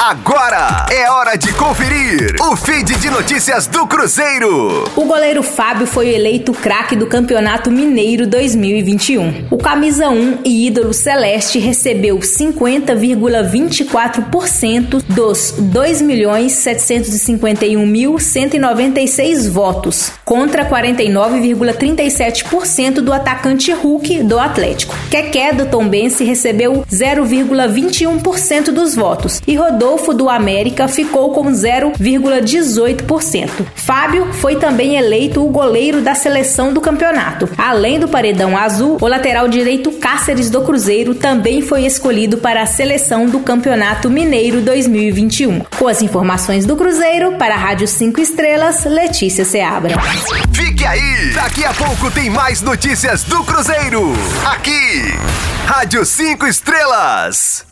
Agora é hora de conferir o feed de notícias do Cruzeiro. O goleiro Fábio foi eleito craque do Campeonato Mineiro 2021. O camisa 1 e ídolo celeste recebeu 50,24% dos 2.751.196 votos, contra 49,37% do atacante Hulk do Atlético. Keké do Tombense recebeu 0,21% dos votos e Rodolfo do América ficou com 0,18%. Fábio foi também eleito o goleiro da seleção do campeonato. Além do paredão azul, o lateral direito Cáceres do Cruzeiro também foi escolhido para a seleção do Campeonato Mineiro 2021. Com as informações do Cruzeiro, para a Rádio 5 Estrelas, Letícia Seabra. Fique aí! Daqui a pouco tem mais notícias do Cruzeiro. Aqui, Rádio 5 Estrelas.